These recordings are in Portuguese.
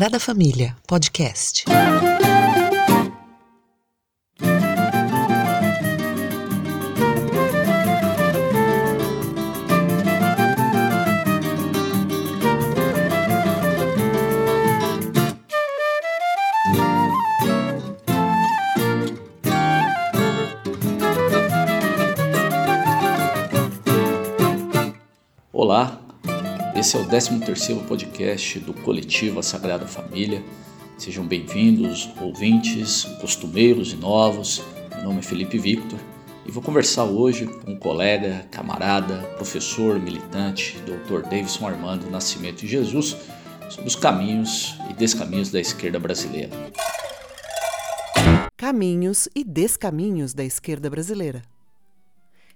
Sagrada Família, podcast. Esse é o 13º podcast do Coletivo A Sagrada Família. Sejam bem-vindos, ouvintes, costumeiros e novos. Meu nome é Felipe Victor e vou conversar hoje com um colega, camarada, professor, militante, Dr. Davidson Armando Nascimento de Jesus sobre os caminhos e descaminhos da esquerda brasileira. Caminhos e descaminhos da esquerda brasileira.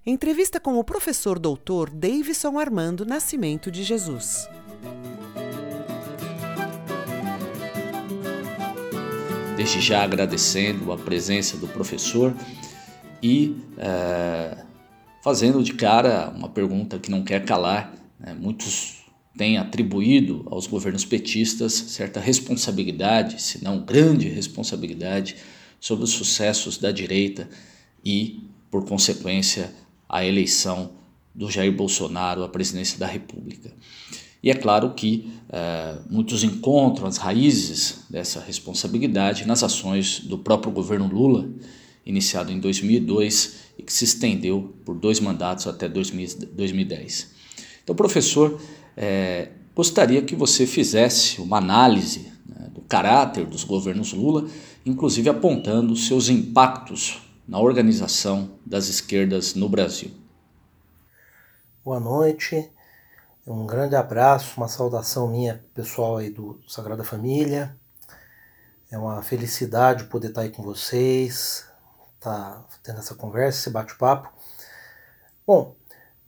Entrevista com o professor doutor Davidson Armando Nascimento de Jesus. Desde já agradecendo a presença do professor e é, fazendo de cara uma pergunta que não quer calar. Né? Muitos têm atribuído aos governos petistas certa responsabilidade, se não grande responsabilidade, sobre os sucessos da direita e, por consequência, a eleição do Jair Bolsonaro à presidência da República. E é claro que é, muitos encontram as raízes dessa responsabilidade nas ações do próprio governo Lula, iniciado em 2002 e que se estendeu por dois mandatos até 2010. Então, professor, é, gostaria que você fizesse uma análise né, do caráter dos governos Lula, inclusive apontando seus impactos na organização das esquerdas no Brasil. Boa noite, um grande abraço, uma saudação minha pessoal aí do Sagrada Família. É uma felicidade poder estar aí com vocês, tá tendo essa conversa, esse bate-papo. Bom,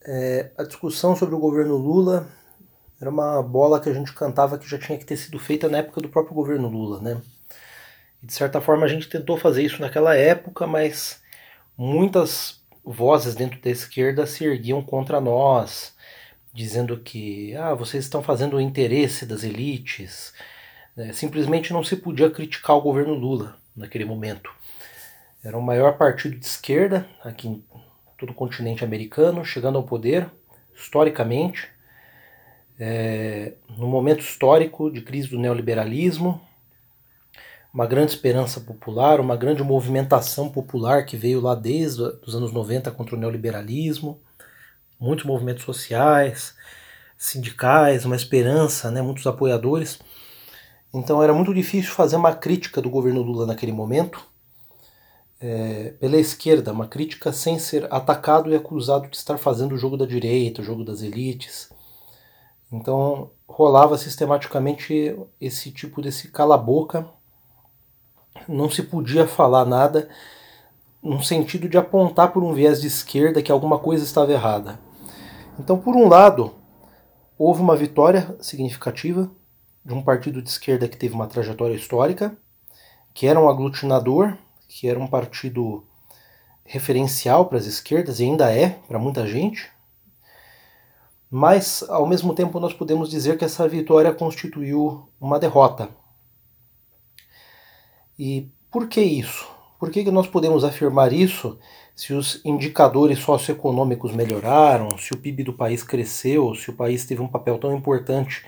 é, a discussão sobre o governo Lula era uma bola que a gente cantava que já tinha que ter sido feita na época do próprio governo Lula, né? De certa forma a gente tentou fazer isso naquela época, mas muitas vozes dentro da esquerda se erguiam contra nós, dizendo que ah, vocês estão fazendo o interesse das elites. É, simplesmente não se podia criticar o governo Lula naquele momento. Era o maior partido de esquerda aqui em todo o continente americano, chegando ao poder, historicamente, é, no momento histórico de crise do neoliberalismo, uma grande esperança popular, uma grande movimentação popular que veio lá desde os anos 90 contra o neoliberalismo, muitos movimentos sociais, sindicais, uma esperança, né, muitos apoiadores. Então era muito difícil fazer uma crítica do governo Lula naquele momento, é, pela esquerda, uma crítica sem ser atacado e acusado de estar fazendo o jogo da direita, o jogo das elites. Então rolava sistematicamente esse tipo desse cala-boca não se podia falar nada no sentido de apontar por um viés de esquerda que alguma coisa estava errada. Então, por um lado, houve uma vitória significativa de um partido de esquerda que teve uma trajetória histórica, que era um aglutinador, que era um partido referencial para as esquerdas e ainda é para muita gente. Mas, ao mesmo tempo, nós podemos dizer que essa vitória constituiu uma derrota e por que isso? Por que, que nós podemos afirmar isso se os indicadores socioeconômicos melhoraram, se o PIB do país cresceu, se o país teve um papel tão importante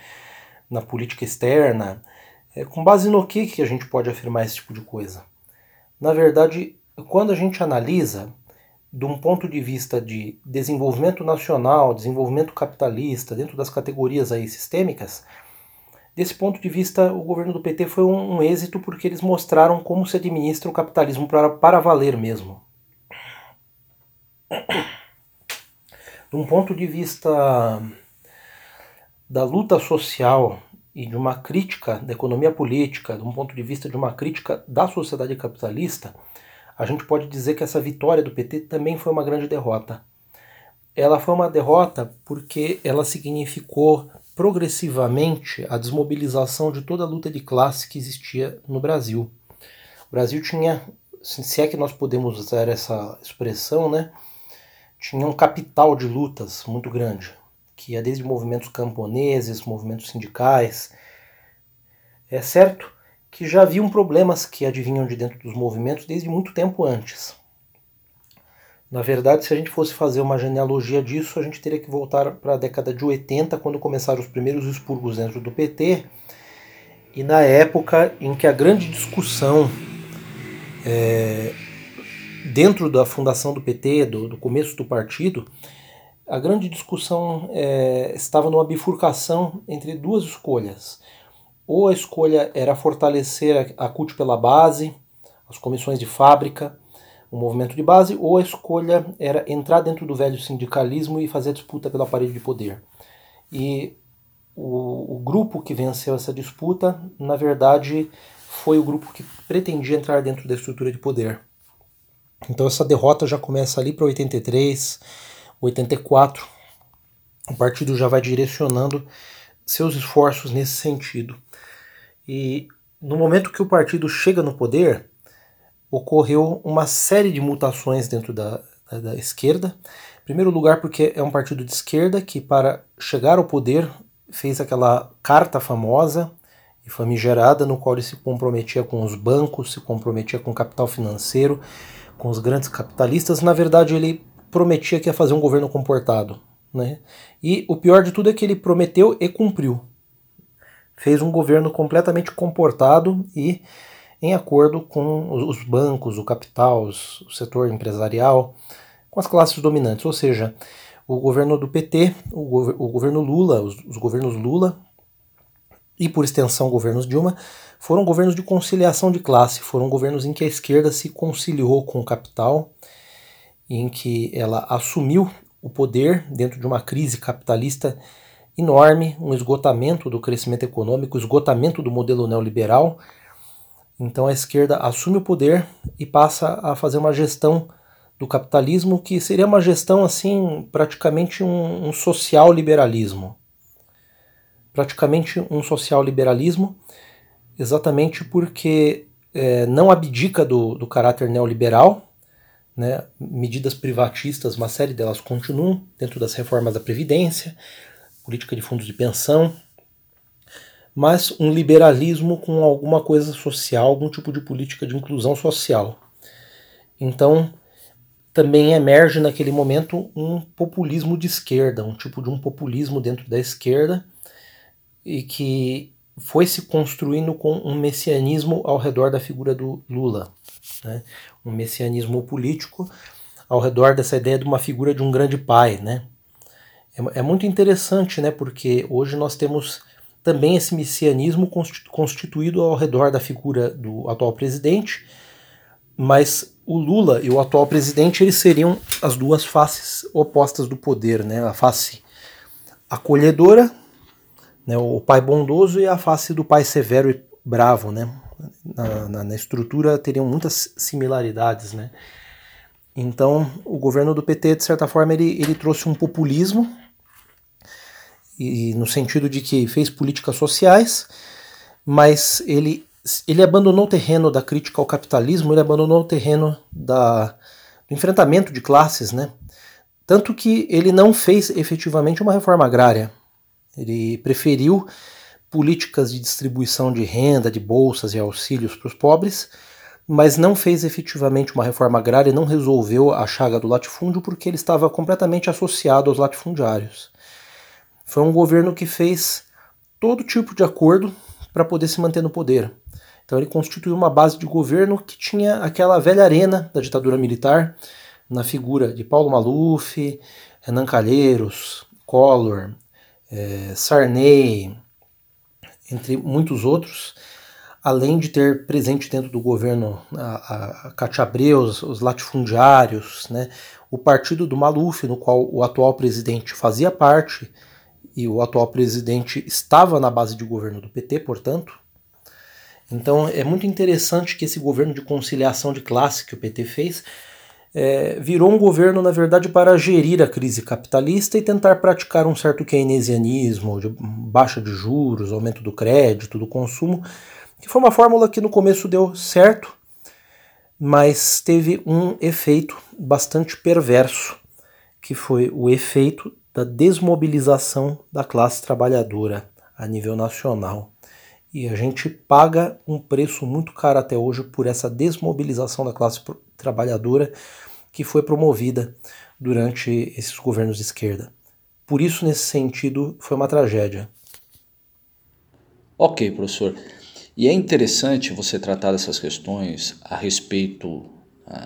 na política externa? É, com base no que, que a gente pode afirmar esse tipo de coisa? Na verdade, quando a gente analisa de um ponto de vista de desenvolvimento nacional, desenvolvimento capitalista, dentro das categorias aí sistêmicas, Desse ponto de vista, o governo do PT foi um, um êxito porque eles mostraram como se administra o capitalismo para, para valer mesmo. De um ponto de vista da luta social e de uma crítica da economia política, de um ponto de vista de uma crítica da sociedade capitalista, a gente pode dizer que essa vitória do PT também foi uma grande derrota. Ela foi uma derrota porque ela significou progressivamente a desmobilização de toda a luta de classe que existia no Brasil. O Brasil tinha, se é que nós podemos usar essa expressão, né, tinha um capital de lutas muito grande, que ia desde movimentos camponeses, movimentos sindicais, É certo que já haviam problemas que adivinham de dentro dos movimentos desde muito tempo antes. Na verdade, se a gente fosse fazer uma genealogia disso, a gente teria que voltar para a década de 80, quando começaram os primeiros expurgos dentro do PT, e na época em que a grande discussão é, dentro da fundação do PT, do, do, começo do partido, a grande discussão é, estava numa bifurcação entre duas escolhas. Ou a escolha era fortalecer a, a CUT pela base, as comissões de fábrica, o movimento de base, ou a escolha era entrar dentro do velho sindicalismo e fazer a disputa pelo aparelho de poder. E o, o grupo que venceu essa disputa, na verdade, foi o grupo que pretendia entrar dentro da estrutura de poder. Então essa derrota já começa ali para 83, 84. O partido já vai direcionando seus esforços nesse sentido. E no momento que o partido chega no poder, ocorreu uma série de mutações dentro da, da, da esquerda. Em primeiro lugar, porque é um partido de esquerda que, para chegar ao poder, fez aquela carta famosa e famigerada, no qual ele se comprometia com os bancos, se comprometia com o capital financeiro, com os grandes capitalistas. Na verdade, ele prometia que ia fazer um governo comportado. Né? E o pior de tudo é que ele prometeu e cumpriu. Fez um governo completamente comportado e em acordo com os bancos, o capital, o setor empresarial, com as classes dominantes. Ou seja, o governo do PT, o, governo Lula, os, os governos Lula e, por extensão, governos Dilma, foram governos de conciliação de classe, foram governos em que a esquerda se conciliou com o capital, em que ela assumiu o poder dentro de uma crise capitalista enorme, um esgotamento do crescimento econômico, esgotamento do modelo neoliberal, então a esquerda assume o poder e passa a fazer uma gestão do capitalismo que seria uma gestão assim, praticamente um, um social liberalismo. Praticamente um social liberalismo, exatamente porque é, não abdica do, do caráter neoliberal, né? medidas privatistas, uma série delas continuam dentro das reformas da Previdência, política de fundos de pensão, mas um liberalismo com alguma coisa social, algum tipo de política de inclusão social. Então, também emerge naquele momento um populismo de esquerda, um tipo de um populismo dentro da esquerda, e que foi se construindo com um messianismo ao redor da figura do Lula, né? um messianismo político ao redor dessa ideia de uma figura de um grande pai, né? É, é muito interessante, né? Porque hoje nós temos também esse messianismo constituído ao redor da figura do atual presidente, mas o Lula e o atual presidente eles seriam as duas faces opostas do poder, né? A face acolhedora, né? o pai bondoso e a face do pai severo e bravo, né? Na, na, na estrutura teriam muitas similaridades, né? Então, o governo do PT, de certa forma, ele, ele trouxe um populismo e no sentido de que fez políticas sociais, mas ele, ele abandonou o terreno da crítica ao capitalismo, ele abandonou o terreno da, do enfrentamento de classes, né? Tanto que ele não fez efetivamente uma reforma agrária. Ele preferiu políticas de distribuição de renda, de bolsas e auxílios para os pobres, mas não fez efetivamente uma reforma agrária, não resolveu a chaga do latifúndio porque ele estava completamente associado aos latifundiários. Foi um governo que fez todo tipo de acordo para poder se manter no poder. Então ele constituiu uma base de governo que tinha aquela velha arena da ditadura militar, na figura de Paulo Maluf, Renan Calheiros, Collor, é, Sarney, entre muitos outros, além de ter presente dentro do governo a, a Abreu, os, os latifundiários, né, o partido do Maluf, no qual o atual presidente fazia parte, e o atual presidente estava na base de governo do PT, portanto. Então é muito interessante que esse governo de conciliação de classe que o PT fez é, virou um governo, na verdade, para gerir a crise capitalista e tentar praticar um certo keynesianismo, de baixa de juros, aumento do crédito, do consumo, que foi uma fórmula que no começo deu certo, mas teve um efeito bastante perverso, que foi o efeito da desmobilização da classe trabalhadora a nível nacional. E a gente paga um preço muito caro até hoje por essa desmobilização da classe trabalhadora que foi promovida durante esses governos de esquerda. Por isso, nesse sentido, foi uma tragédia. Ok, professor. E é interessante você tratar dessas questões a respeito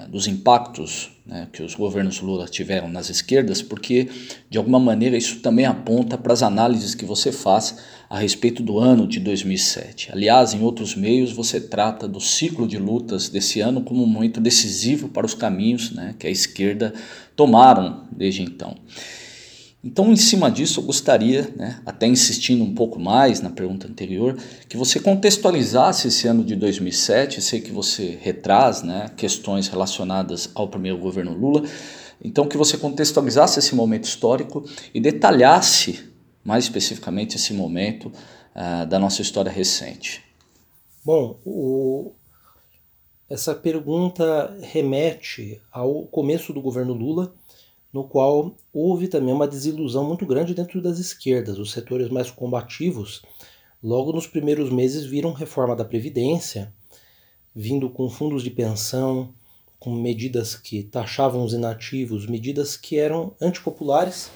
dos impactos né, que os governos Lula tiveram nas esquerdas, porque de alguma maneira isso também aponta para as análises que você faz a respeito do ano de 2007. Aliás, em outros meios você trata do ciclo de lutas desse ano como um momento decisivo para os caminhos né, que a esquerda tomaram desde então. Então, em cima disso, eu gostaria, né, até insistindo um pouco mais na pergunta anterior, que você contextualizasse esse ano de 2007. sei que você retraz né, questões relacionadas ao primeiro governo Lula. Então, que você contextualizasse esse momento histórico e detalhasse mais especificamente esse momento uh, da nossa história recente. Bom, o... essa pergunta remete ao começo do governo Lula no qual houve também uma desilusão muito grande dentro das esquerdas. Os setores mais combativos, logo nos primeiros meses, viram reforma da Previdência, vindo com fundos de pensão, com medidas que taxavam os inativos, medidas que eram antipopulares,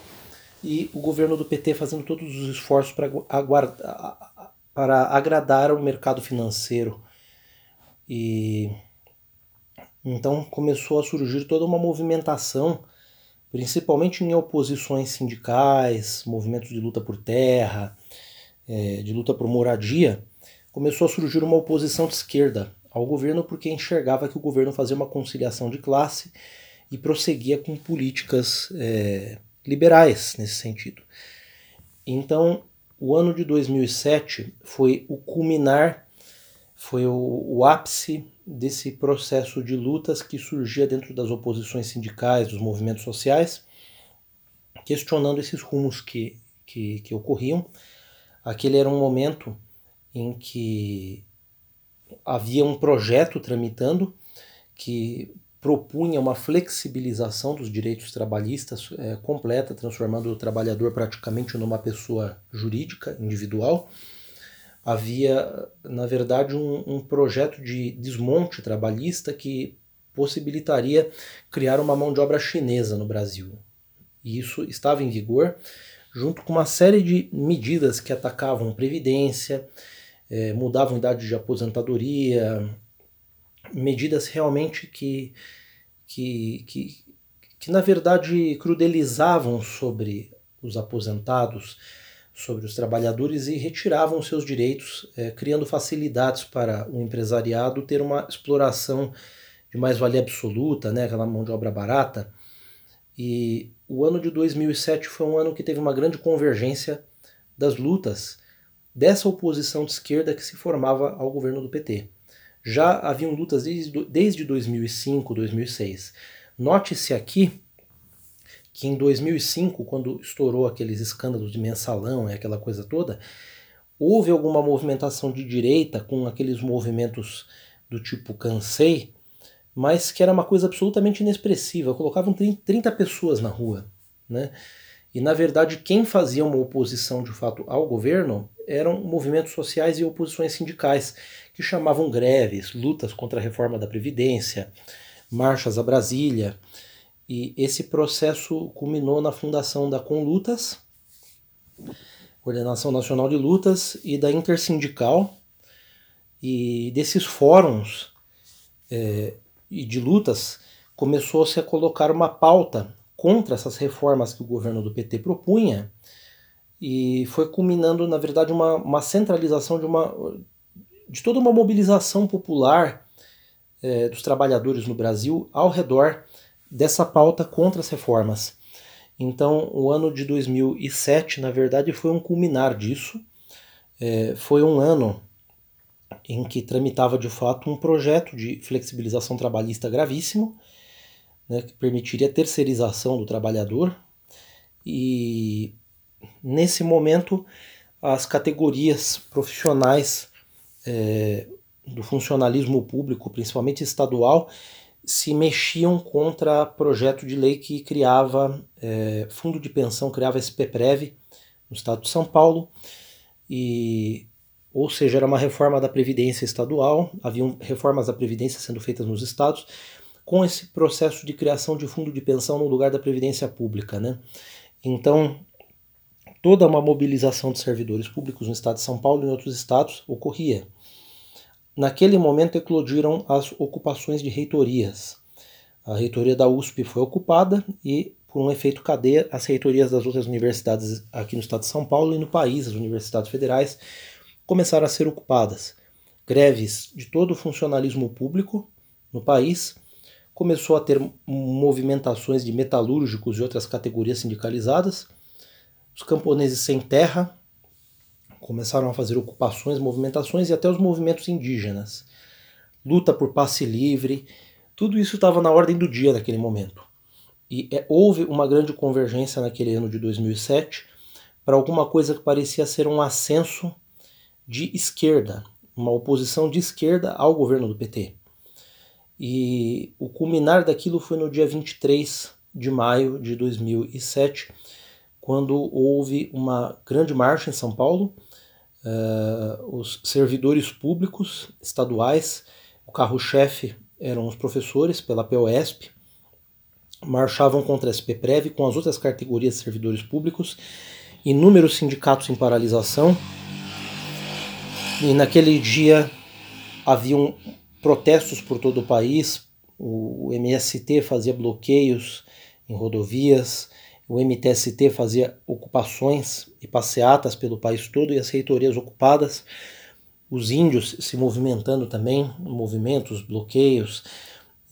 e o governo do PT fazendo todos os esforços para, aguardar, para agradar o mercado financeiro. E então começou a surgir toda uma movimentação principalmente em oposições sindicais, movimentos de luta por terra, é, de luta por moradia, começou a surgir uma oposição de esquerda ao governo porque enxergava que o governo fazia uma conciliação de classe e prosseguia com políticas é, liberais nesse sentido. Então, o ano de 2007 foi o culminar, foi o, o ápice desse processo de lutas que surgia dentro das oposições sindicais, dos movimentos sociais, questionando esses rumos que, que, que ocorriam. Aquele era um momento em que havia um projeto tramitando que propunha uma flexibilização dos direitos trabalhistas é, completa, transformando o trabalhador praticamente numa pessoa jurídica, individual havia, na verdade, um, um projeto de desmonte trabalhista que possibilitaria criar uma mão de obra chinesa no Brasil. E isso estava em vigor, junto com uma série de medidas que atacavam previdência, eh, mudavam idade de aposentadoria, medidas realmente que, que, que, que, na verdade, crudelizavam sobre os aposentados, sobre os trabalhadores e retiravam seus direitos, é, criando facilidades para o empresariado ter uma exploração de mais-valia absoluta, né, aquela mão de obra barata. E o ano de 2007 foi um ano que teve uma grande convergência das lutas dessa oposição de esquerda que se formava ao governo do PT. Já haviam lutas desde, desde 2005, 2006. Note-se aqui que em 2005, quando estourou aqueles escândalos de mensalão e aquela coisa toda, houve alguma movimentação de direita com aqueles movimentos do tipo cansei, mas que era uma coisa absolutamente inexpressiva. Colocavam 30 pessoas na rua, né? E na verdade quem fazia uma oposição de fato ao governo eram movimentos sociais e oposições sindicais que chamavam greves, lutas contra a reforma da previdência, marchas a Brasília. E esse processo culminou na fundação da Conlutas, Coordenação Nacional de Lutas, e da Intersindical. E desses fóruns é, e de lutas começou-se a colocar uma pauta contra essas reformas que o governo do PT propunha e foi culminando, na verdade, uma, uma centralização de, uma, de toda uma mobilização popular é, dos trabalhadores no Brasil ao redor dessa pauta contra as reformas. Então, o ano de 2007, na verdade, foi um culminar disso. É, foi um ano em que tramitava de fato um projeto de flexibilização trabalhista gravíssimo, né, que permitiria a terceirização do trabalhador. E nesse momento, as categorias profissionais é, do funcionalismo público, principalmente estadual, se mexiam contra projeto de lei que criava é, fundo de pensão, criava SPPREV no estado de São Paulo, e ou seja, era uma reforma da Previdência estadual, haviam reformas da Previdência sendo feitas nos estados, com esse processo de criação de fundo de pensão no lugar da Previdência Pública. Né? Então, toda uma mobilização de servidores públicos no estado de São Paulo e em outros estados ocorria. Naquele momento eclodiram as ocupações de reitorias. A reitoria da USP foi ocupada e, por um efeito cadeia, as reitorias das outras universidades aqui no estado de São Paulo e no país, as universidades federais, começaram a ser ocupadas. Greves de todo o funcionalismo público no país, começou a ter movimentações de metalúrgicos e outras categorias sindicalizadas. Os camponeses sem terra começaram a fazer ocupações, movimentações e até os movimentos indígenas. Luta por passe livre, tudo isso estava na ordem do dia naquele momento. E é, houve uma grande convergência naquele ano de 2007 para alguma coisa que parecia ser um ascenso de esquerda, uma oposição de esquerda ao governo do PT. E o culminar daquilo foi no dia 23 de maio de 2007, quando houve uma grande marcha em São Paulo. Uh, os servidores públicos estaduais, o carro-chefe eram os professores pela POSP, marchavam contra a SPPREV com as outras categorias de servidores públicos, inúmeros sindicatos em paralisação, e naquele dia haviam protestos por todo o país, o MST fazia bloqueios em rodovias, o MTST fazia ocupações e passeatas pelo país todo e as reitorias ocupadas, os índios se movimentando também, movimentos, bloqueios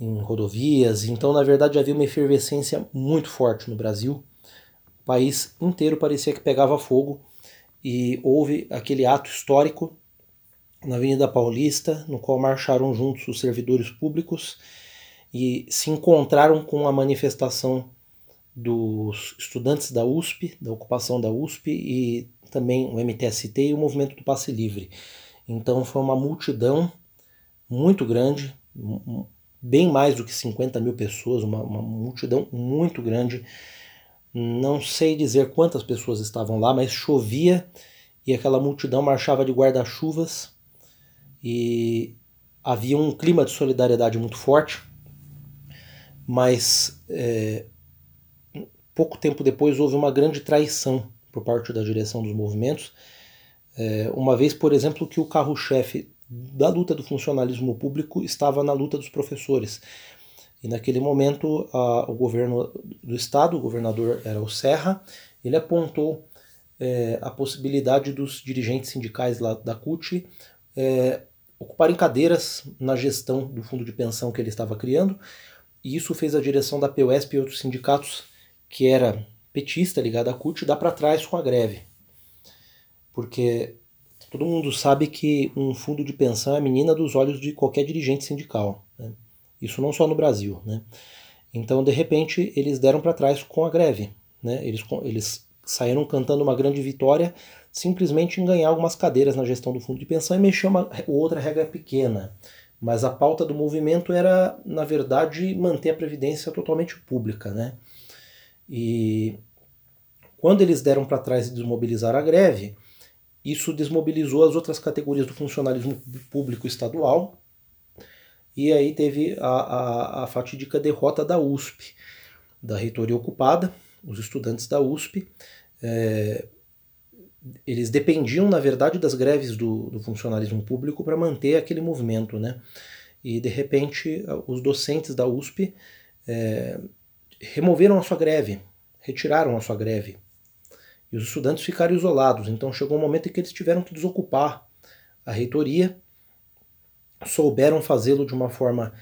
em rodovias. Então, na verdade, havia uma efervescência muito forte no Brasil. O país inteiro parecia que pegava fogo e houve aquele ato histórico na Avenida Paulista, no qual marcharam juntos os servidores públicos e se encontraram com a manifestação dos estudantes da USP, da ocupação da USP e também o MTST e o movimento do passe livre. Então foi uma multidão muito grande, bem mais do que 50 mil pessoas, uma, uma multidão muito grande. Não sei dizer quantas pessoas estavam lá, mas chovia e aquela multidão marchava de guarda-chuvas e havia um clima de solidariedade muito forte, mas é, pouco tempo depois houve uma grande traição por parte da direção dos movimentos, é, uma vez, por exemplo, que o carro-chefe da luta do funcionalismo público estava na luta dos professores. E naquele momento, a, o governo do estado, o governador era o Serra, ele apontou é, a possibilidade dos dirigentes sindicais lá da CUT é, ocuparem cadeiras na gestão do fundo de pensão que ele estava criando, e isso fez a direção da POSP e outros sindicatos, que era petista, ligada à CUT, dar para trás com a greve. Porque todo mundo sabe que um fundo de pensão é a menina dos olhos de qualquer dirigente sindical. Né? Isso não só no Brasil. Né? Então, de repente, eles deram para trás com a greve. Né? Eles, eles saíram cantando uma grande vitória simplesmente em ganhar algumas cadeiras na gestão do fundo de pensão e mexer uma outra regra pequena. Mas a pauta do movimento era, na verdade, manter a previdência totalmente pública, né? E quando eles deram para trás e desmobilizaram a greve, isso desmobilizou as outras categorias do funcionalismo público estadual, e aí teve a, a, a fatídica derrota da USP, da reitoria ocupada, os estudantes da USP, é, eles dependiam, na verdade, das greves do, do funcionalismo público para manter aquele movimento, né? E, de repente, os docentes da USP é, removeram a sua greve, retiraram a sua greve. E os estudantes ficaram isolados. Então, chegou um momento em que eles tiveram que desocupar a reitoria, souberam fazê-lo de uma forma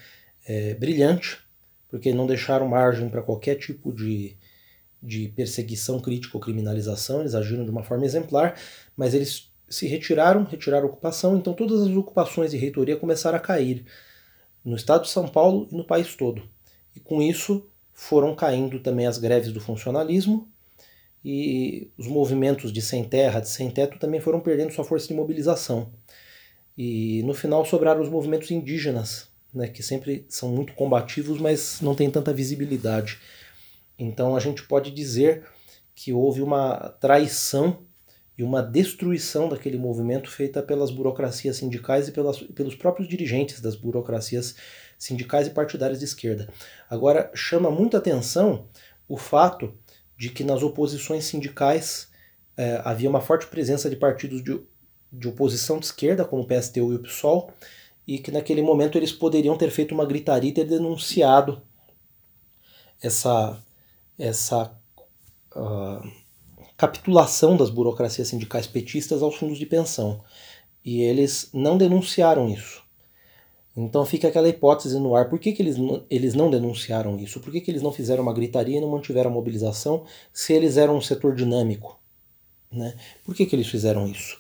é, brilhante, porque não deixaram margem para qualquer tipo de de perseguição crítica ou criminalização, eles agiram de uma forma exemplar, mas eles se retiraram, retiraram a ocupação, então todas as ocupações de reitoria começaram a cair no estado de São Paulo e no país todo. E com isso foram caindo também as greves do funcionalismo e os movimentos de sem terra, de sem teto também foram perdendo sua força de mobilização. E no final sobraram os movimentos indígenas, né, que sempre são muito combativos, mas não têm tanta visibilidade. Então a gente pode dizer que houve uma traição e uma destruição daquele movimento feita pelas burocracias sindicais e pelas, pelos próprios dirigentes das burocracias sindicais e partidárias de esquerda. Agora, chama muita atenção o fato de que nas oposições sindicais é, havia uma forte presença de partidos de, de oposição de esquerda, como o PSTU e o PSOL, e que naquele momento eles poderiam ter feito uma gritaria e ter denunciado essa, essa uh, capitulação das burocracias sindicais petistas aos fundos de pensão. E eles não denunciaram isso. Então fica aquela hipótese no ar: por que, que eles, eles não denunciaram isso? Por que, que eles não fizeram uma gritaria e não mantiveram a mobilização se eles eram um setor dinâmico? Né? Por que, que eles fizeram isso?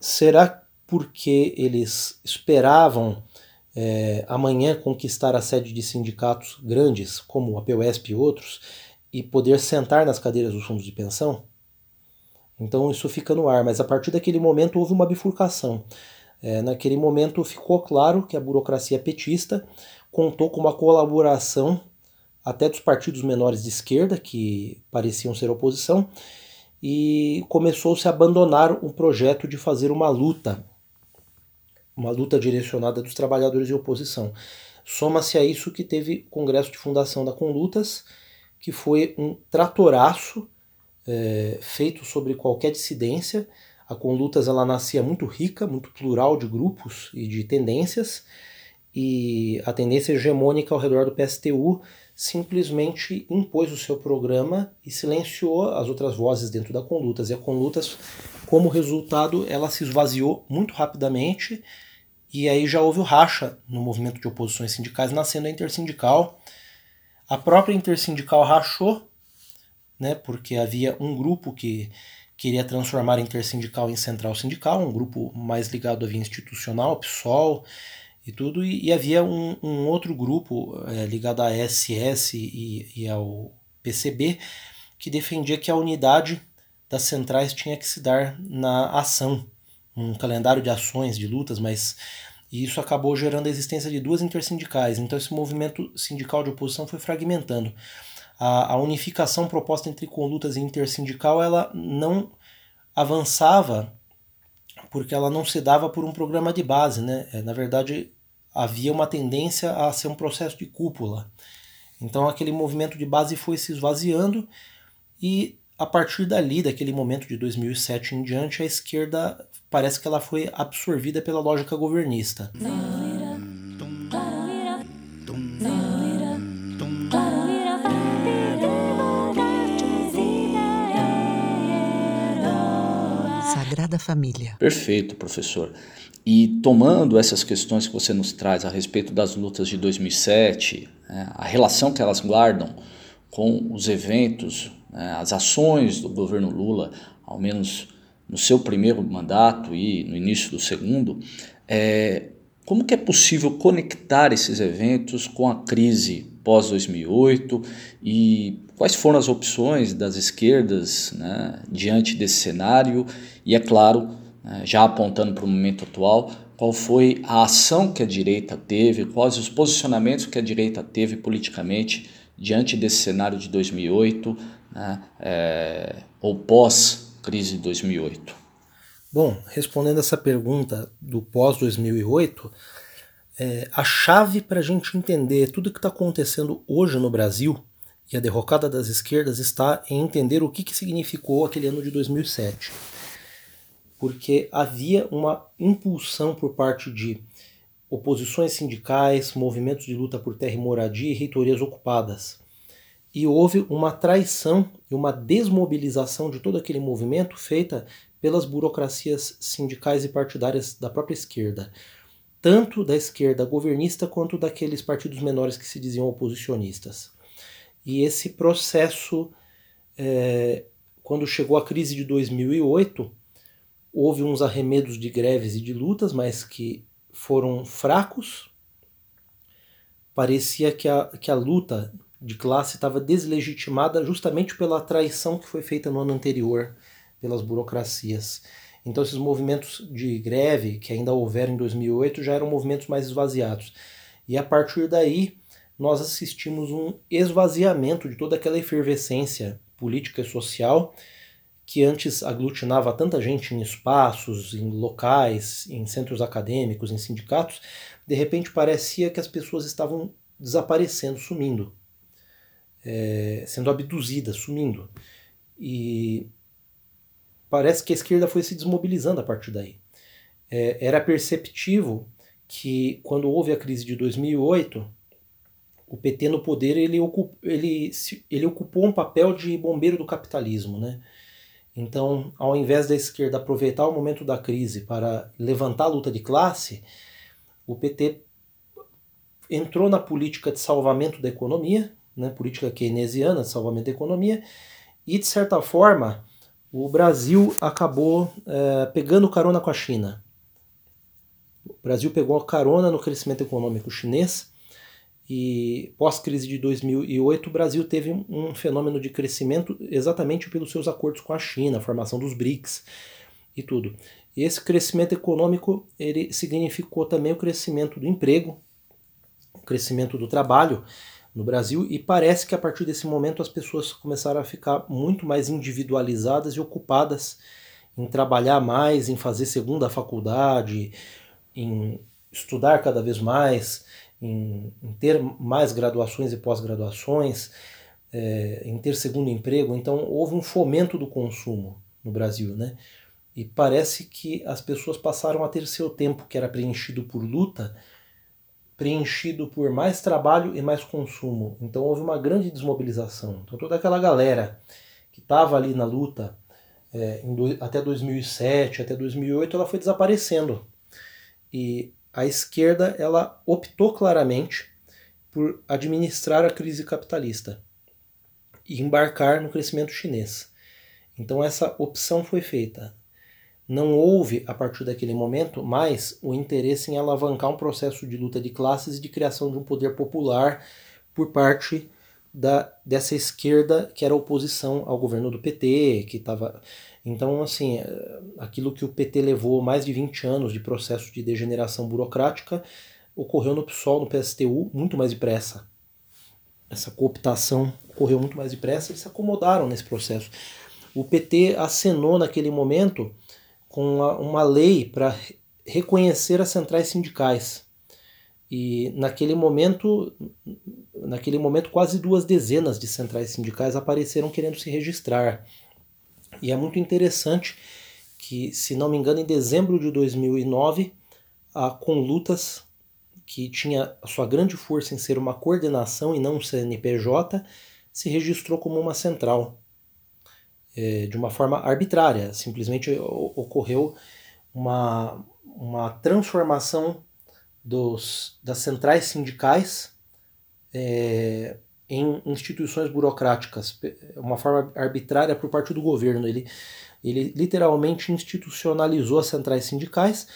Será porque eles esperavam é, amanhã conquistar a sede de sindicatos grandes, como a POSP e outros, e poder sentar nas cadeiras dos fundos de pensão? Então isso fica no ar, mas a partir daquele momento houve uma bifurcação. É, naquele momento ficou claro que a burocracia petista contou com uma colaboração até dos partidos menores de esquerda, que pareciam ser oposição, e começou-se a abandonar um projeto de fazer uma luta, uma luta direcionada dos trabalhadores de oposição. Soma-se a isso que teve o Congresso de Fundação da Conlutas, que foi um tratoraço é, feito sobre qualquer dissidência. A Conlutas ela nascia muito rica, muito plural de grupos e de tendências, e a tendência hegemônica ao redor do PSTU simplesmente impôs o seu programa e silenciou as outras vozes dentro da Conlutas. E a Conlutas, como resultado, ela se esvaziou muito rapidamente e aí já houve o racha no movimento de oposições sindicais, nascendo a Intersindical. A própria Intersindical rachou, né, porque havia um grupo que queria transformar a Intersindical em Central Sindical, um grupo mais ligado à via institucional, PSOL, e tudo, e, e havia um, um, outro grupo é, ligado à SS e, e ao PCB que defendia que a unidade das centrais tinha que se dar na ação, um calendário de ações, de lutas, mas isso acabou gerando a existência de duas intersindicais. Então esse movimento sindical de oposição foi fragmentando. A, a unificação proposta entre conlutas e intersindical ela não avançava porque ela não se dava por um programa de base, né? É, na verdade, havia uma tendência a ser um processo de cúpula. Então aquele movimento de base foi se esvaziando e a partir dali, daquele momento de 2007 em diante, a esquerda parece que ela foi absorvida pela lógica governista. Sagrada Família. Perfeito, professor. E tomando essas questões que você nos traz a respeito das lutas de 2007, né, a relação que elas guardam com os eventos, né, as ações do governo Lula, ao menos no seu primeiro mandato e no início do segundo, é, como que é possível conectar esses eventos com a crise pós-2008 e quais foram as opções das esquerdas né, diante desse cenário e, é claro, né, já apontando para o momento atual, qual foi a ação que a direita teve, quais os posicionamentos que a direita teve politicamente diante desse cenário de 2008 né, é, ou pós-crise de 2008? Bom, respondendo essa pergunta do pós-2008, é, a chave para a gente entender tudo o que está acontecendo hoje no Brasil e a derrocada das esquerdas está em entender o que, que significou aquele ano de 2007 porque havia uma impulsão por parte de oposições sindicais, movimentos de luta por terra e moradia e reitorias ocupadas. E houve uma traição e uma desmobilização de todo aquele movimento feita pelas burocracias sindicais e partidárias da própria esquerda, tanto da esquerda governista quanto daqueles partidos menores que se diziam oposicionistas. E esse processo, é, quando chegou a crise de 2008, Houve uns arremedos de greves e de lutas, mas que foram fracos. Parecia que a, que a luta de classe estava deslegitimada justamente pela traição que foi feita no ano anterior pelas burocracias. Então esses movimentos de greve que ainda houveram em 2008 já eram movimentos mais esvaziados. E a partir daí nós assistimos um esvaziamento de toda aquela efervescência política e social que antes aglutinava tanta gente em espaços, em locais, em centros acadêmicos, em sindicatos, de repente parecia que as pessoas estavam desaparecendo, sumindo, é, sendo abduzidas, sumindo. E parece que a esquerda foi se desmobilizando a partir daí. É, era perceptível que quando houve a crise de 2008, o PT no poder ele, ele, ele ocupou um papel de bombeiro do capitalismo, né? Então, ao invés da esquerda aproveitar o momento da crise para levantar a luta de classe, o PT entrou na política de salvamento da economia, né, política keynesiana de salvamento da economia, e de certa forma o Brasil acabou é, pegando carona com a China. O Brasil pegou carona no crescimento econômico chinês e pós-crise de 2008, o Brasil teve um fenômeno de crescimento exatamente pelos seus acordos com a China, a formação dos BRICS e tudo. E esse crescimento econômico ele significou também o crescimento do emprego, o crescimento do trabalho no Brasil e parece que a partir desse momento as pessoas começaram a ficar muito mais individualizadas e ocupadas em trabalhar mais, em fazer segunda faculdade, em estudar cada vez mais, em, em ter mais graduações e pós-graduações, é, em ter segundo emprego. Então houve um fomento do consumo no Brasil, né? E parece que as pessoas passaram a ter seu tempo, que era preenchido por luta, preenchido por mais trabalho e mais consumo. Então houve uma grande desmobilização. Então toda aquela galera que estava ali na luta é, do, até 2007, até 2008, ela foi desaparecendo. E a esquerda ela optou claramente por administrar a crise capitalista e embarcar no crescimento chinês. Então essa opção foi feita. Não houve, a partir daquele momento, mais o interesse em alavancar um processo de luta de classes e de criação de um poder popular por parte da, dessa esquerda que era oposição ao governo do PT, que estava então, assim, é, aquilo que o PT levou mais de 20 anos de processo de degeneração burocrática ocorreu no PSOL, no PSTU, muito mais depressa. Essa cooptação ocorreu muito mais depressa e se acomodaram nesse processo. O PT acenou naquele momento com uma, uma lei para reconhecer as centrais sindicais. E naquele momento, naquele momento quase duas dezenas de centrais sindicais apareceram querendo se registrar. E é muito interessante que, se não me engano, em dezembro de 2009, a Conlutas, que tinha a sua grande força em ser uma coordenação e não um CNPJ, se registrou como uma central. É, de uma forma arbitrária, simplesmente ocorreu uma, uma transformação dos, das centrais sindicais é, em instituições burocráticas, uma forma arbitrária por parte do governo. Ele, ele literalmente institucionalizou as centrais sindicais.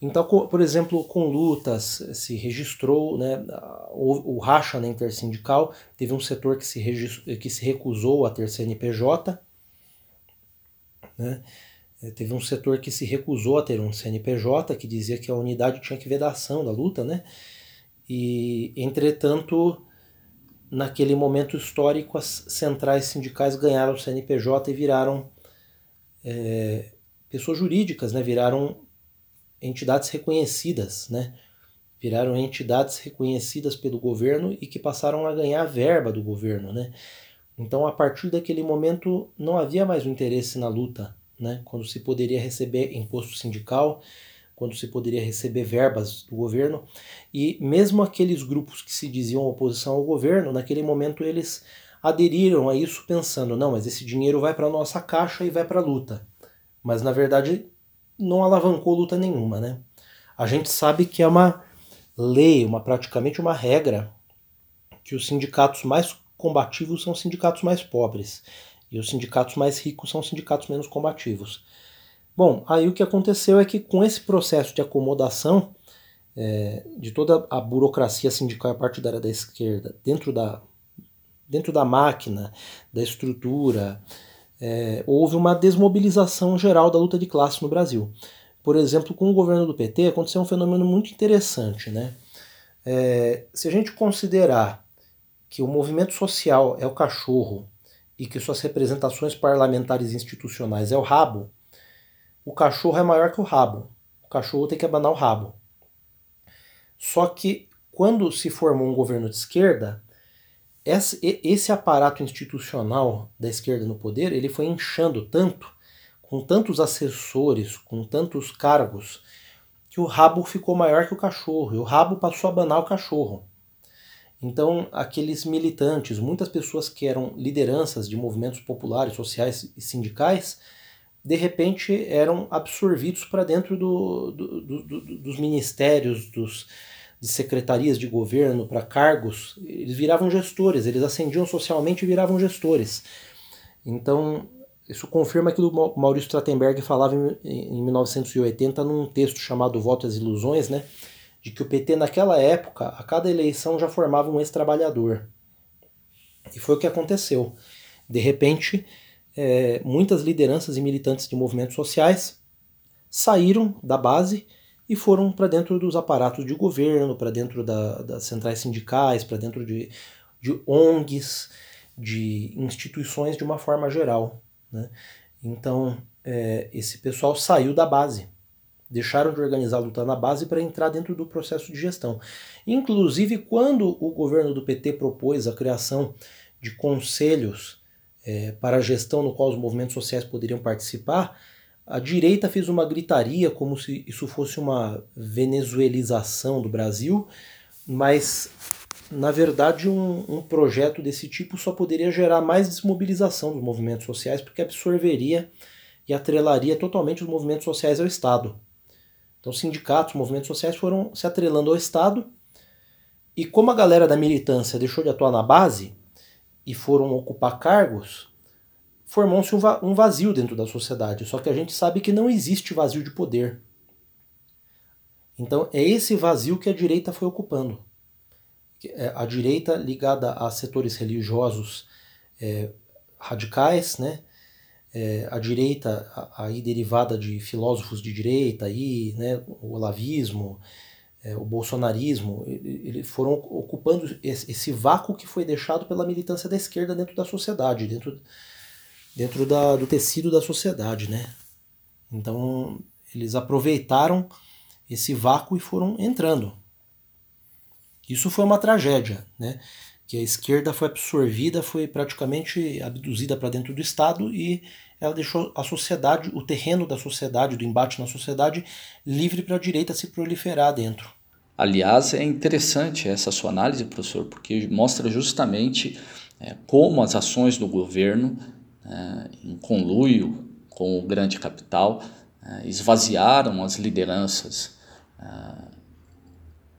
Então, por exemplo, com lutas se registrou né, o, o racha na intersindical, teve um setor que se, que se recusou a ter CNPJ, né? teve um setor que se recusou a ter um CNPJ, que dizia que a unidade tinha que ver da luta, né? E, entretanto, naquele momento histórico, as centrais sindicais ganharam o CNPJ e viraram é, pessoas jurídicas, né? viraram entidades reconhecidas, né? viraram entidades reconhecidas pelo governo e que passaram a ganhar verba do governo. Né? Então, a partir daquele momento, não havia mais o interesse na luta, né? quando se poderia receber imposto sindical, quando se poderia receber verbas do governo, e mesmo aqueles grupos que se diziam oposição ao governo, naquele momento eles aderiram a isso pensando, não, mas esse dinheiro vai para a nossa caixa e vai para a luta. Mas na verdade não alavancou luta nenhuma, né? A gente sabe que é uma lei, uma praticamente uma regra que os sindicatos mais combativos são os sindicatos mais pobres e os sindicatos mais ricos são os sindicatos menos combativos. Bom, aí o que aconteceu é que com esse processo de acomodação é, de toda a burocracia sindical partidária da esquerda dentro da, dentro da máquina, da estrutura, é, houve uma desmobilização geral da luta de classe no Brasil. Por exemplo, com o governo do PT aconteceu um fenômeno muito interessante. Né? É, se a gente considerar que o movimento social é o cachorro e que suas representações parlamentares institucionais é o rabo, o cachorro é maior que o rabo. O cachorro tem que abanar o rabo. Só que quando se formou um governo de esquerda, esse aparato institucional da esquerda no poder, ele foi inchando tanto, com tantos assessores, com tantos cargos, que o rabo ficou maior que o cachorro, e o rabo passou a abanar o cachorro. Então, aqueles militantes, muitas pessoas que eram lideranças de movimentos populares, sociais e sindicais, de repente eram absorvidos para dentro do, do, do, dos ministérios, dos, de secretarias de governo, para cargos, eles viravam gestores, eles ascendiam socialmente e viravam gestores. Então, isso confirma aquilo que Maurício Trottenberg falava em, em 1980 num texto chamado Voto às Ilusões, né? De que o PT naquela época, a cada eleição já formava um ex-trabalhador. E foi o que aconteceu. De repente, é, muitas lideranças e militantes de movimentos sociais saíram da base e foram para dentro dos aparatos de governo, para dentro da, das centrais sindicais, para dentro de, de ONGs, de instituições de uma forma geral. Né? Então, é, esse pessoal saiu da base. Deixaram de organizar a luta na base para entrar dentro do processo de gestão. Inclusive, quando o governo do PT propôs a criação de conselhos é, para a gestão no qual os movimentos sociais poderiam participar, a direita fez uma gritaria como se isso fosse uma venezuelização do Brasil, mas na verdade um, um projeto desse tipo só poderia gerar mais desmobilização dos movimentos sociais, porque absorveria e atrelaria totalmente os movimentos sociais ao Estado. Então, sindicatos, movimentos sociais foram se atrelando ao Estado, e como a galera da militância deixou de atuar na base, e foram ocupar cargos, formou-se um vazio dentro da sociedade. Só que a gente sabe que não existe vazio de poder. Então é esse vazio que a direita foi ocupando. É, a direita ligada a setores religiosos é, radicais, né? É, a direita aí derivada de filósofos de direita, aí, né? o olavismo, é, o bolsonarismo, eles foram ocupando esse, vácuo que foi deixado pela militância da esquerda dentro da sociedade, dentro, dentro da, do tecido da sociedade, né? Então eles aproveitaram esse vácuo e foram entrando. Isso foi uma tragédia, né? Que a esquerda foi absorvida, foi praticamente abduzida para dentro do Estado e ela deixou a sociedade, o terreno da sociedade, do embate na sociedade, livre para a direita se proliferar dentro. Aliás, é interessante essa sua análise, professor, porque mostra justamente é, como as ações do governo, é, em conluio com o grande capital, é, esvaziaram as lideranças é,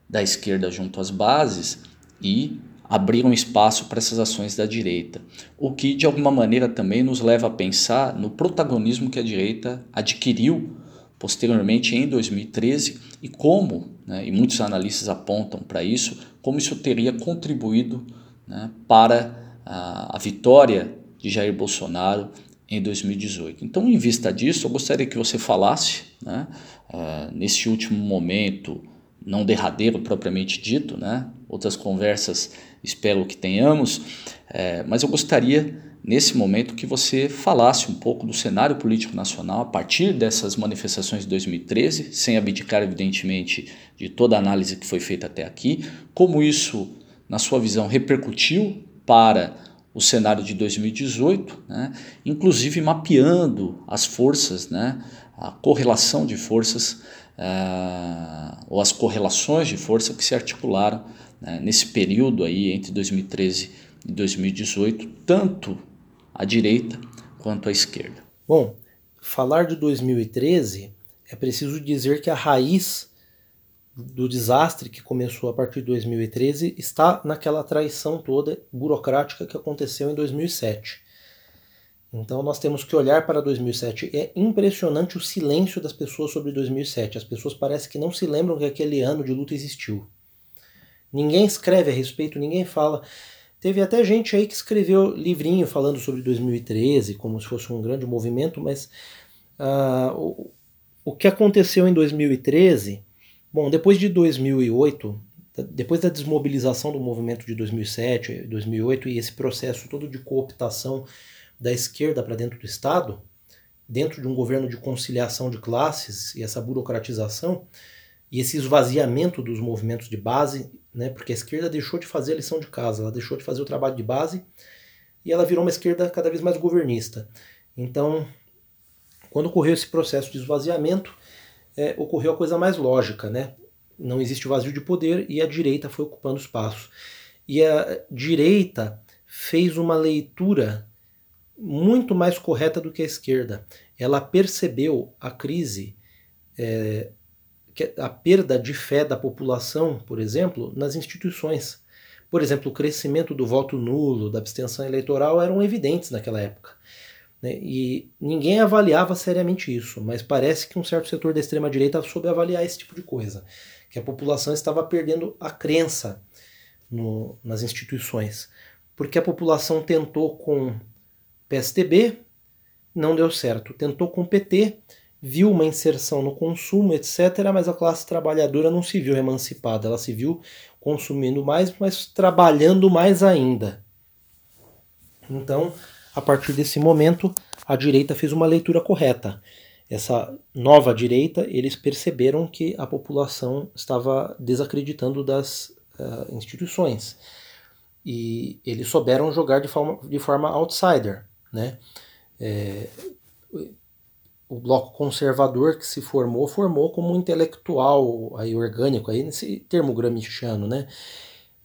da esquerda junto às bases e abriram espaço para essas ações da direita, o que de alguma maneira também nos leva a pensar no protagonismo que a direita adquiriu posteriormente em 2013 e como, né, e muitos analistas apontam para isso, como isso teria contribuído né, para a, a vitória de Jair Bolsonaro em 2018. Então, em vista disso, eu gostaria que você falasse, né, uh, nesse último momento, não derradeiro propriamente dito, né, outras conversas espero que tenhamos, é, mas eu gostaria nesse momento que você falasse um pouco do cenário político nacional a partir dessas manifestações de 2013, sem abdicar, evidentemente, de toda a análise que foi feita até aqui, como isso, na sua visão, repercutiu para o cenário de 2018, né, inclusive mapeando as forças, né, a correlação de forças uh, ou as correlações de força que se articularam né, nesse período aí entre 2013 e 2018, tanto à direita quanto à esquerda. Bom, falar de 2013 é preciso dizer que a raiz do desastre que começou a partir de 2013 está naquela traição toda burocrática que aconteceu em 2007. Então nós temos que olhar para 2007. É impressionante o silêncio das pessoas sobre 2007. As pessoas parecem que não se lembram que aquele ano de luta existiu. Ninguém escreve a respeito, ninguém fala. Teve até gente aí que escreveu livrinho falando sobre 2013, como se fosse um grande movimento, mas uh, o, o que aconteceu em 2013, bom, depois de 2008, depois da desmobilização do movimento de 2007, 2008 e esse processo todo de cooptação da esquerda para dentro do Estado, dentro de um governo de conciliação de classes e essa burocratização e esse esvaziamento dos movimentos de base, né, porque a esquerda deixou de fazer a lição de casa, ela deixou de fazer o trabalho de base e ela virou uma esquerda cada vez mais governista. Então, quando ocorreu esse processo de esvaziamento, é, ocorreu a coisa mais lógica, né? Não existe vazio de poder e a direita foi ocupando espaço. E a direita fez uma leitura muito mais correta do que a esquerda. Ela percebeu a crise, é, a perda de fé da população, por exemplo, nas instituições. Por exemplo, o crescimento do voto nulo, da abstenção eleitoral eram evidentes naquela época. Né? E ninguém avaliava seriamente isso, mas parece que um certo setor da extrema-direita soube avaliar esse tipo de coisa, que a população estava perdendo a crença no, nas instituições, porque a população tentou com PSDB, não deu certo. Tentou com o PT, viu uma inserção no consumo, etc., mas a classe trabalhadora não se viu emancipada, ela se viu consumindo mais, mas trabalhando mais ainda. Então, a partir desse momento, a direita fez uma leitura correta. Essa nova direita, eles perceberam que a população estava desacreditando das uh, instituições. E eles souberam jogar de forma, de forma outsider né? É, o bloco conservador que se formou, formou como um intelectual aí, orgânico, aí, nesse termo gramsciano, né?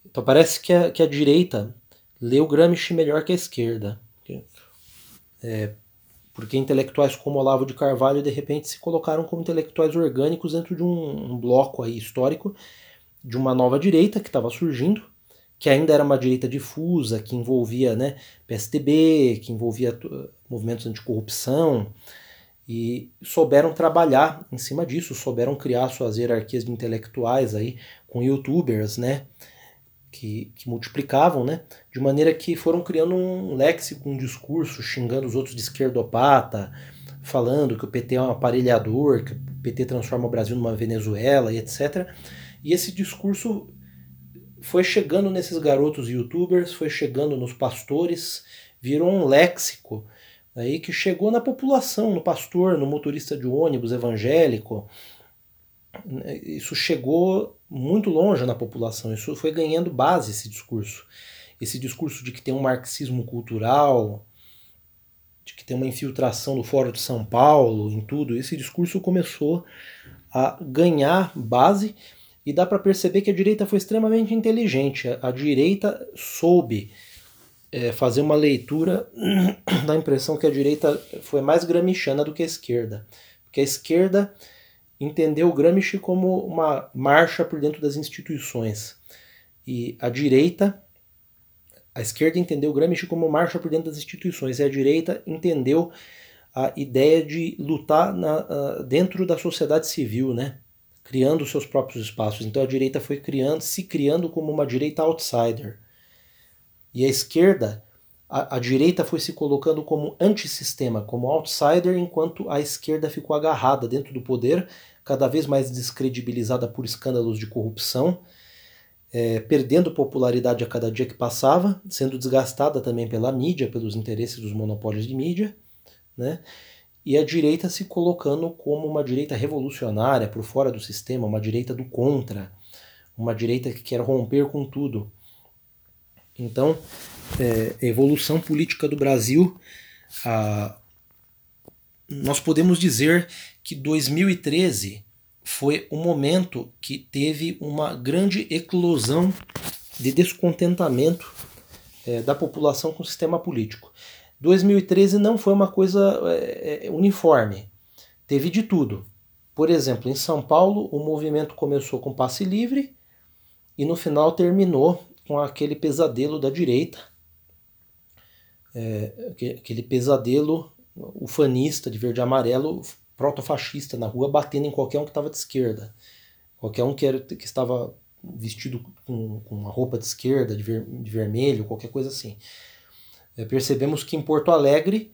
Então parece que a, que a direita leu Gramsci melhor que a esquerda. É, porque intelectuais como Olavo de Carvalho de repente se colocaram como intelectuais orgânicos dentro de um, um bloco aí histórico de uma nova direita que estava surgindo que ainda era uma direita difusa, que envolvia né, PSDB, que envolvia movimentos anticorrupção, e souberam trabalhar em cima disso, souberam criar suas hierarquias de intelectuais aí com youtubers, né, que, que multiplicavam, né, de maneira que foram criando um léxico, um discurso, xingando os outros de esquerdopata, falando que o PT é um aparelhador, que o PT transforma o Brasil numa Venezuela e etc. E esse discurso foi chegando nesses garotos youtubers, foi chegando nos pastores, virou um léxico aí que chegou na população, no pastor, no motorista de ônibus evangélico. Isso chegou muito longe na população, isso foi ganhando base esse discurso. Esse discurso de que tem um marxismo cultural, de que tem uma infiltração do Fórum de São Paulo em tudo, esse discurso começou a ganhar base e dá para perceber que a direita foi extremamente inteligente. A, direita soube é, fazer uma leitura da impressão que a direita foi mais gramsciana do que a esquerda. Porque a esquerda entendeu Gramsci como uma marcha por dentro das instituições. E a direita, a esquerda entendeu Gramsci como marcha por dentro das instituições. E a direita entendeu a ideia de lutar na, uh, dentro da sociedade civil, né? Criando seus próprios espaços. Então a direita foi criando, se criando como uma direita outsider. E a esquerda, a, a direita foi se colocando como antissistema, como outsider, enquanto a esquerda ficou agarrada dentro do poder, cada vez mais descredibilizada por escândalos de corrupção, é, perdendo popularidade a cada dia que passava, sendo desgastada também pela mídia, pelos interesses dos monopólios de mídia, né? E a direita se colocando como uma direita revolucionária, por fora do sistema, uma direita do contra, uma direita que quer romper com tudo. Então, é, evolução política do Brasil, a, nós podemos dizer que 2013 foi o momento que teve uma grande eclosão de descontentamento é, da população com o sistema político. 2013 não foi uma coisa é, é, uniforme. Teve de tudo. Por exemplo, em São Paulo, o movimento começou com passe livre e no final terminou com aquele pesadelo da direita, é, aquele pesadelo ufanista de verde e amarelo, protofascista na rua, batendo em qualquer um que estava de esquerda. Qualquer um que, era, que estava vestido com, com uma roupa de esquerda, de, ver, de vermelho, qualquer coisa assim é, percebemos que em Porto Alegre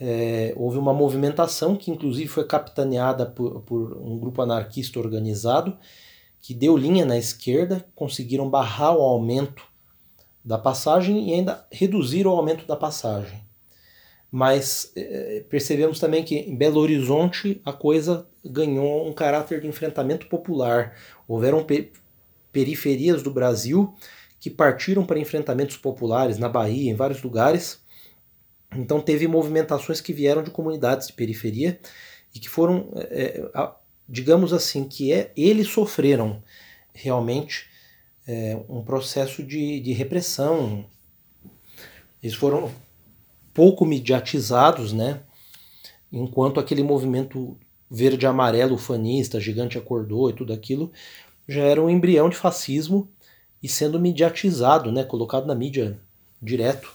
é, houve uma movimentação que inclusive foi capitaneada por, por, um grupo anarquista organizado que deu linha na esquerda, conseguiram barrar o aumento da passagem e ainda reduzir o aumento da passagem. Mas é, percebemos também que em Belo Horizonte a coisa ganhou um caráter de enfrentamento popular. Houveram pe periferias do Brasil que partiram para enfrentamentos populares na Bahia, em vários lugares. Então teve movimentações que vieram de comunidades de periferia e que foram, é, digamos assim, que é, eles sofreram realmente é, um processo de, de repressão. Eles foram pouco mediatizados, né? Enquanto aquele movimento verde-amarelo fanista, gigante acordou e tudo aquilo, já era um embrião de fascismo e sendo mediatizado, né? Colocado na mídia direto.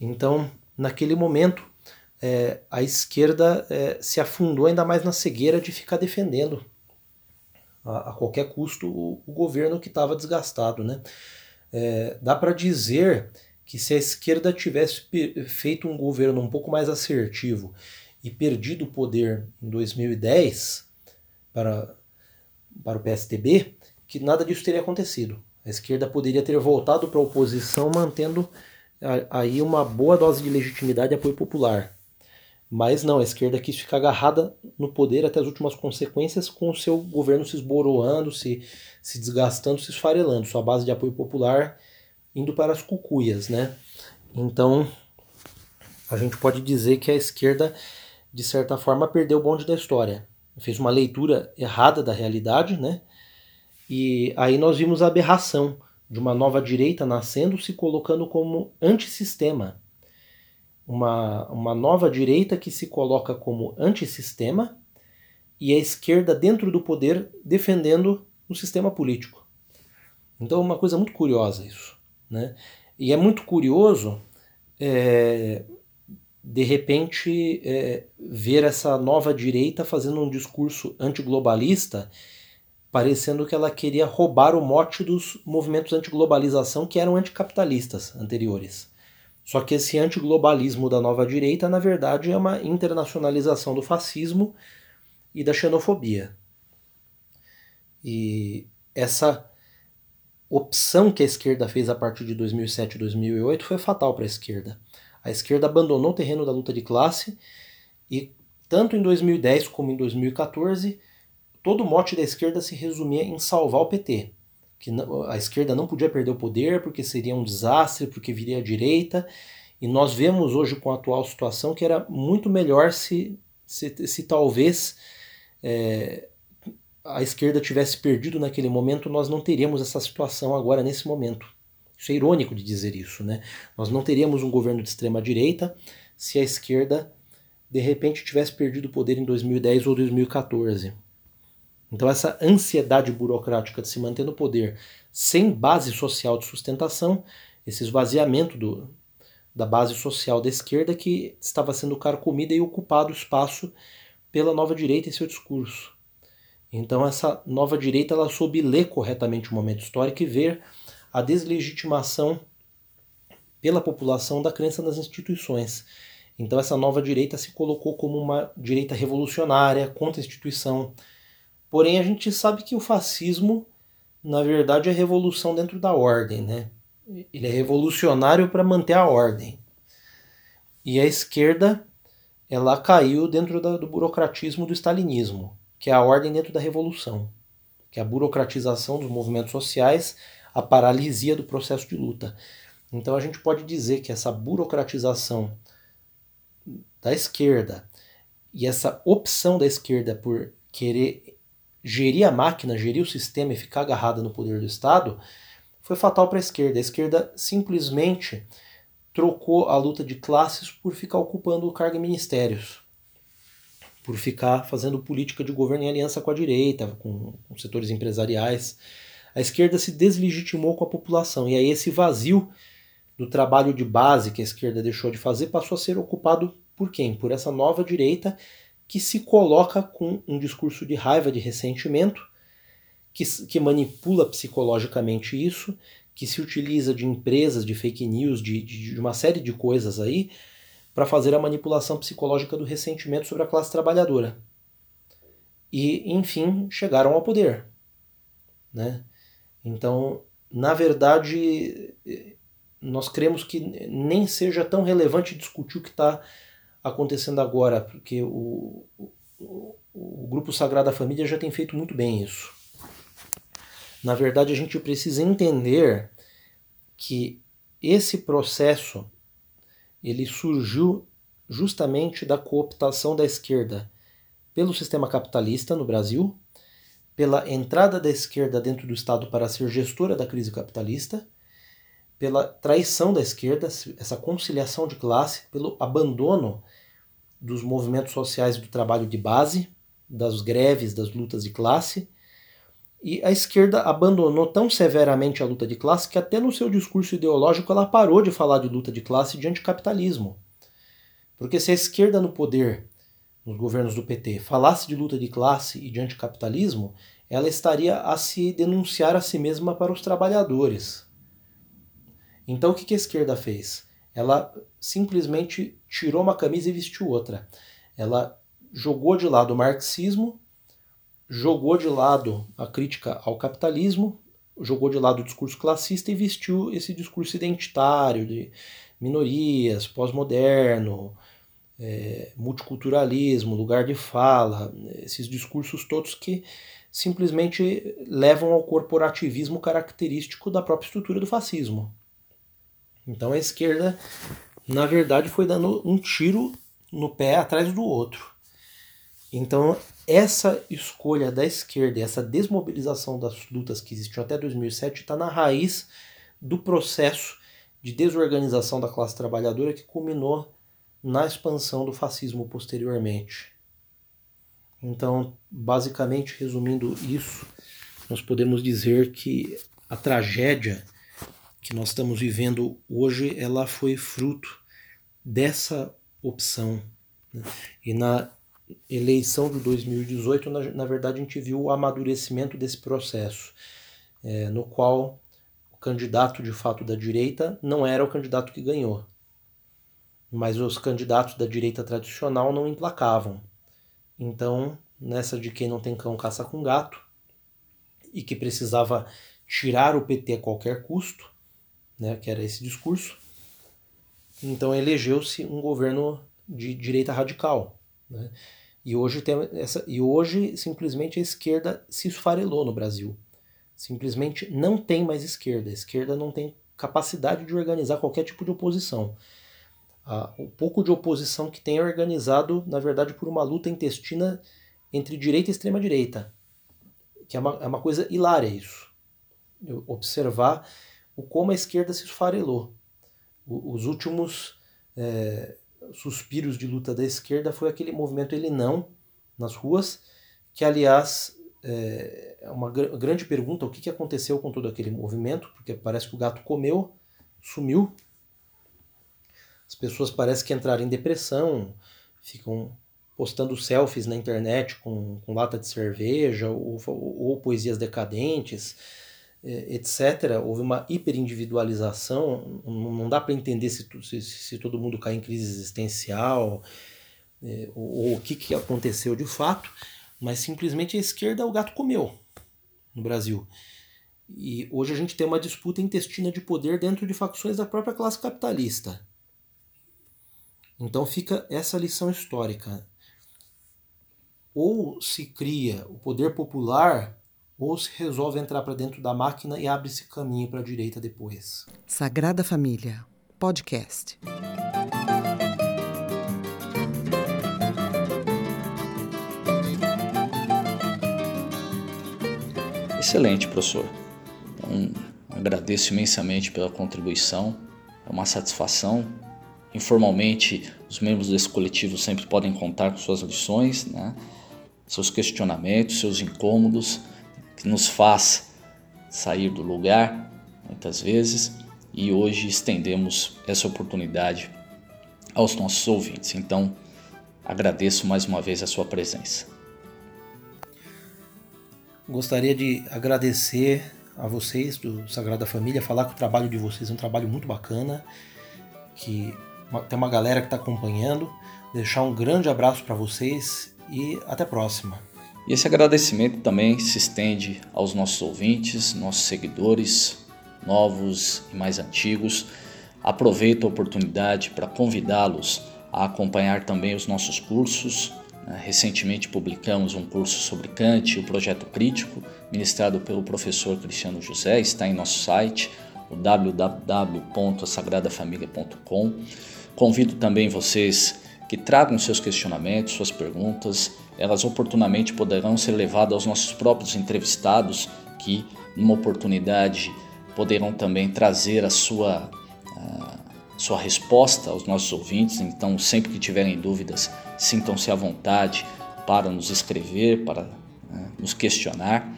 Então, naquele momento, é, a esquerda é, se afundou ainda mais na cegueira de ficar defendendo a, a qualquer custo o, o governo que estava desgastado. Né? É, dá para dizer que se a esquerda tivesse feito um governo um pouco mais assertivo e perdido o poder em 2010 para, para o PSDB, que nada disso teria acontecido. A esquerda poderia ter voltado para a oposição mantendo aí uma boa dose de legitimidade e apoio popular. Mas não, a esquerda quis ficar agarrada no poder até as últimas consequências, com o seu governo se esboroando, se, se desgastando, se esfarelando, sua base de apoio popular indo para as cucuias, né? Então, a gente pode dizer que a esquerda, de certa forma, perdeu o bonde da história. Fez uma leitura errada da realidade, né? E aí nós vimos a aberração de uma nova direita nascendo, se colocando como antissistema uma, uma nova direita que se coloca como antissistema e a esquerda dentro do poder defendendo o sistema político. Então é uma coisa muito curiosa isso. Né? E é muito curioso, é, de repente, é, ver essa nova direita fazendo um discurso antiglobalista, parecendo que ela queria roubar o mote dos movimentos antiglobalização que eram anticapitalistas anteriores. Só que esse antiglobalismo da nova direita, na verdade, é uma internacionalização do fascismo e da xenofobia. E essa opção que a esquerda fez a partir de 2007 e 2008 foi fatal para a esquerda. A esquerda abandonou o terreno da luta de classe e, tanto em 2010 como em 2014, todo o mote da esquerda se resumia em salvar o PT que a esquerda não podia perder o poder porque seria um desastre, porque viria a direita. E nós vemos hoje com a atual situação que era muito melhor se, se, se talvez é, a esquerda tivesse perdido naquele momento, nós não teríamos essa situação agora nesse momento. Isso é irônico de dizer isso, né? Nós não teríamos um governo de extrema direita se a esquerda de repente tivesse perdido o poder em 2010 ou 2014. Então, essa ansiedade burocrática de se manter no poder sem base social de sustentação, esse esvaziamento do, da base social da esquerda que estava sendo carcomida e ocupado o espaço pela nova direita e seu discurso. Então, essa nova direita ela soube ler corretamente o momento histórico e ver a deslegitimação pela população da crença nas instituições. Então, essa nova direita se colocou como uma direita revolucionária, contra a instituição, Porém, a gente sabe que o fascismo, na verdade, é revolução dentro da ordem, né? Ele é revolucionário para manter a ordem. E a esquerda, ela caiu dentro do burocratismo do stalinismo, que é a ordem dentro da revolução, que é a burocratização dos movimentos sociais, a paralisia do processo de luta. Então a gente pode dizer que essa burocratização da esquerda e essa opção da esquerda por querer gerir a máquina, gerir o sistema e ficar agarrada no poder do Estado, foi fatal para a esquerda. A esquerda simplesmente trocou a luta de classes por ficar ocupando o cargo em ministérios, por ficar fazendo política de governo em aliança com a direita, com, com setores empresariais. A esquerda se deslegitimou com a população e aí esse vazio do trabalho de base que a esquerda deixou de fazer passou a ser ocupado por quem? Por essa nova direita que se coloca com um discurso de raiva, de ressentimento, que, que manipula psicologicamente isso, que se utiliza de empresas, de fake news, de, de, de uma série de coisas aí, para fazer a manipulação psicológica do ressentimento sobre a classe trabalhadora. E, enfim, chegaram ao poder. né? Então, na verdade, nós cremos que nem seja tão relevante discutir o que está acontecendo agora, porque o, o, o Grupo Sagrada Família já tem feito muito bem isso. Na verdade, a gente precisa entender que esse processo ele surgiu justamente da cooptação da esquerda pelo sistema capitalista no Brasil, pela entrada da esquerda dentro do Estado para ser gestora da crise capitalista, pela traição da esquerda, essa conciliação de classe, pelo abandono dos movimentos sociais do trabalho de base, das greves, das lutas de classe, e a esquerda abandonou tão severamente a luta de classe que até no seu discurso ideológico ela parou de falar de luta de classe e de anticapitalismo. Porque se a esquerda no poder, nos governos do PT, falasse de luta de classe e de anticapitalismo, ela estaria a se denunciar a si mesma para os trabalhadores. Então o que a esquerda fez? Ela simplesmente tirou uma camisa e vestiu outra. Ela jogou de lado o marxismo jogou de lado a crítica ao capitalismo, jogou de lado o discurso classista e vestiu esse discurso identitário de minorias, pós-moderno, é, multiculturalismo, lugar de fala, esses discursos todos que simplesmente levam ao corporativismo característico da própria estrutura do fascismo. Então a esquerda, na verdade, foi dando um tiro no pé atrás do outro. Então essa escolha da esquerda, essa desmobilização das lutas que existiam até 2007 está na raiz do processo de desorganização da classe trabalhadora que culminou na expansão do fascismo posteriormente. Então, basicamente, resumindo isso, nós podemos dizer que a tragédia que nós estamos vivendo hoje, ela foi fruto dessa opção. Né? E na eleição de 2018, na, na verdade, a gente viu o amadurecimento desse processo, é, no qual o candidato de fato da direita não era o candidato que ganhou. Mas os candidatos da direita tradicional não emplacavam. Então, nessa de quem não tem cão caça com gato, e que precisava tirar o PT a qualquer custo, né, que era esse discurso, então elegeu-se um governo de direita radical. Né? E hoje, tem essa, e hoje simplesmente a esquerda se esfarelou no Brasil. Simplesmente não tem mais esquerda. A esquerda não tem capacidade de organizar qualquer tipo de oposição. Ah, o pouco de oposição que tem é organizado, na verdade, por uma luta intestina entre direita e extrema-direita. Que é uma, é uma coisa hilária isso. Eu observar o como a esquerda se esfarelou. O, os últimos é, suspiros de luta da esquerda foi aquele movimento Ele Não nas ruas, que aliás é, é uma gr grande pergunta o que, que aconteceu com todo aquele movimento, porque parece que o gato comeu, sumiu. As pessoas parecem que entraram em depressão, ficam postando selfies na internet com, com lata de cerveja ou, ou, ou poesias decadentes. É, etc., houve uma hiperindividualização, não dá para entender se, se, se, todo mundo cai em crise existencial é, ou, ou, o que, que aconteceu de fato, mas simplesmente a esquerda o gato comeu no Brasil. E hoje a gente tem uma disputa intestina de poder dentro de facções da própria classe capitalista. Então fica essa lição histórica. Ou se cria o poder popular ou se resolve entrar para dentro da máquina e abre esse caminho para a direita depois. Sagrada Família, podcast. Excelente, professor. Então, agradeço imensamente pela contribuição. É uma satisfação. Informalmente, os membros desse coletivo sempre podem contar com suas lições, né? seus questionamentos, seus incômodos que nos faz sair do lugar, muitas vezes, e hoje estendemos essa oportunidade aos nossos ouvintes. Então, agradeço mais uma vez a sua presença. Gostaria de agradecer a vocês do Sagrada Família, falar que o trabalho de vocês é um trabalho muito bacana, que tem uma galera que está acompanhando. Deixar um grande abraço para vocês e até a próxima. E esse agradecimento também se estende aos nossos ouvintes, nossos seguidores, novos e mais antigos. Aproveito a oportunidade para convidá-los a acompanhar também os nossos cursos. Né? Recentemente publicamos um curso sobre Kant, o projeto crítico, ministrado pelo professor Cristiano José, está em nosso site, o www.sagradafamilia.com. Convido também vocês que tragam seus questionamentos, suas perguntas, elas oportunamente poderão ser levadas aos nossos próprios entrevistados, que, numa oportunidade, poderão também trazer a sua, a sua resposta aos nossos ouvintes. Então, sempre que tiverem dúvidas, sintam-se à vontade para nos escrever, para né, nos questionar.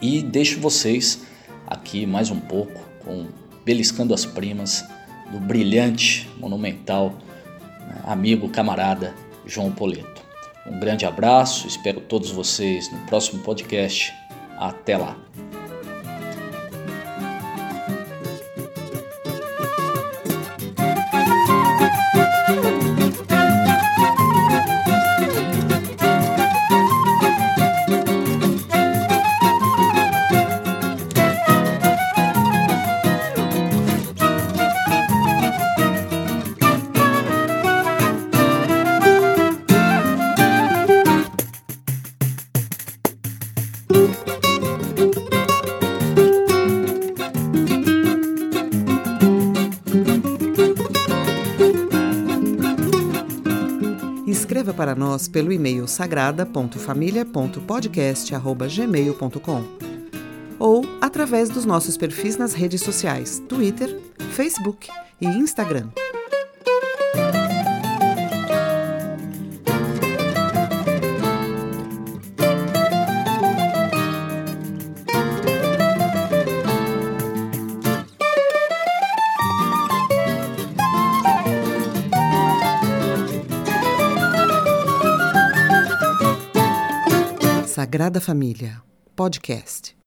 E deixo vocês aqui mais um pouco com Beliscando as Primas, do brilhante, monumental amigo, camarada João Poleto. Um grande abraço, espero todos vocês no próximo podcast. Até lá! Nós pelo e-mail sagrada.família.podcast.gmail.com ou através dos nossos perfis nas redes sociais Twitter, Facebook e Instagram. Sagrada Família, podcast.